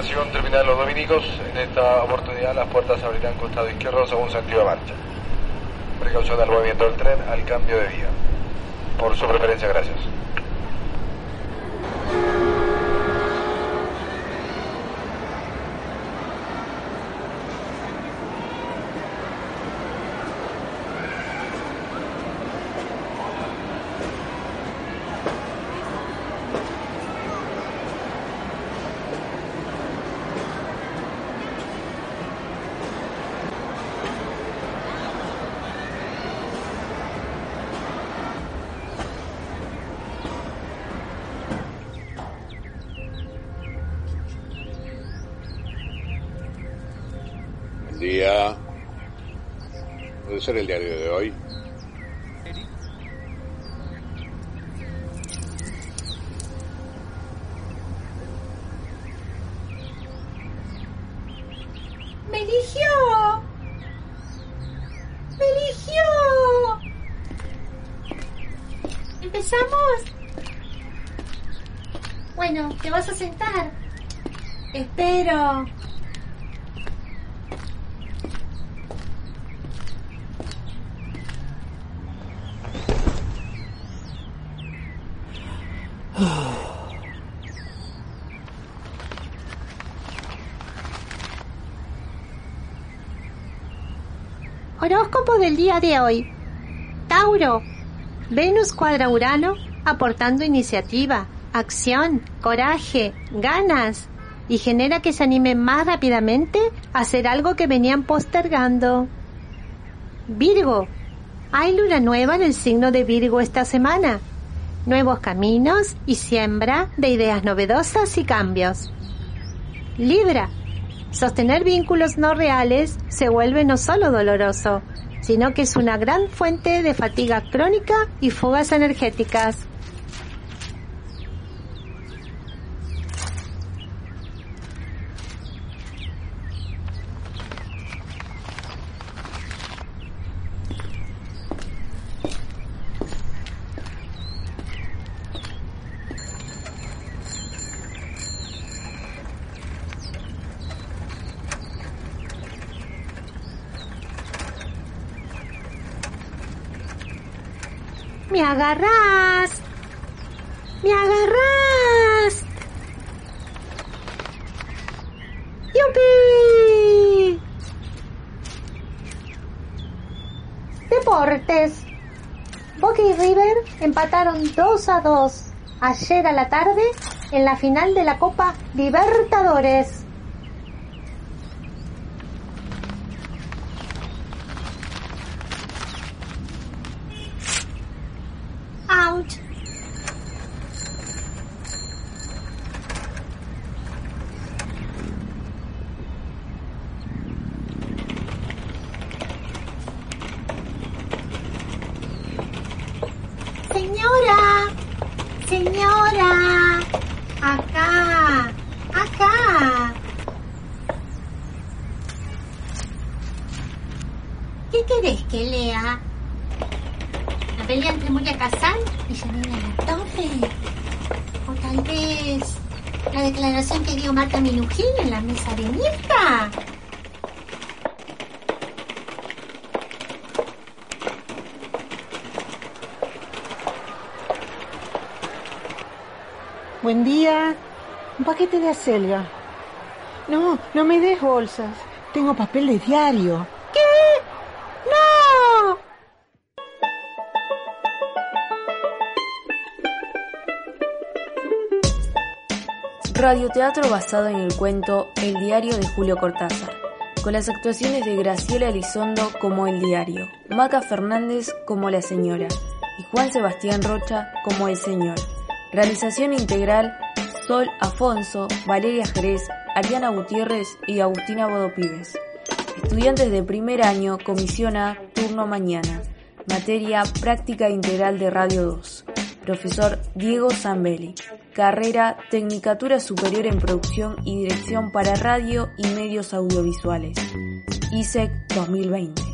estación Terminal Los Dominicos. En esta oportunidad las puertas abrirán costado izquierdo según sentido de marcha. Precaución al movimiento del tren al cambio de vía. Por su preferencia, gracias. Día. Puede ser el diario de hoy. ¡Me eligió! ¡Me eligió! ¿Empezamos? Bueno, te vas a sentar. Espero. Horóscopo del día de hoy. Tauro. Venus cuadra Urano aportando iniciativa, acción, coraje, ganas y genera que se animen más rápidamente a hacer algo que venían postergando. Virgo. Hay luna nueva en el signo de Virgo esta semana. Nuevos caminos y siembra de ideas novedosas y cambios. Libra. Sostener vínculos no reales se vuelve no solo doloroso, sino que es una gran fuente de fatiga crónica y fugas energéticas. ¡Me agarrás! ¡Me agarrás! ¡Yupi! Deportes. Boca y River empataron 2 a 2 ayer a la tarde en la final de la Copa Libertadores. Señora, señora, acá, acá. ¿Qué querés que lea? La pelea entre Moria Kazan y Janina La Torre. O tal vez la declaración que dio Marta Minujín en la mesa de Mirta. Buen día. Un paquete de acelga. No, no me des bolsas. Tengo papel de diario. ¿Qué? ¡No! Radioteatro basado en el cuento El diario de Julio Cortázar, con las actuaciones de Graciela Elizondo como El diario, Maca Fernández como La señora y Juan Sebastián Rocha como El señor. Realización integral Sol Afonso, Valeria Jerez, Ariana Gutiérrez y Agustina Bodopibes. Estudiantes de primer año, comisión turno mañana. Materia Práctica Integral de Radio 2. Profesor Diego Zambelli. Carrera Tecnicatura Superior en Producción y Dirección para Radio y Medios Audiovisuales. ISEC 2020.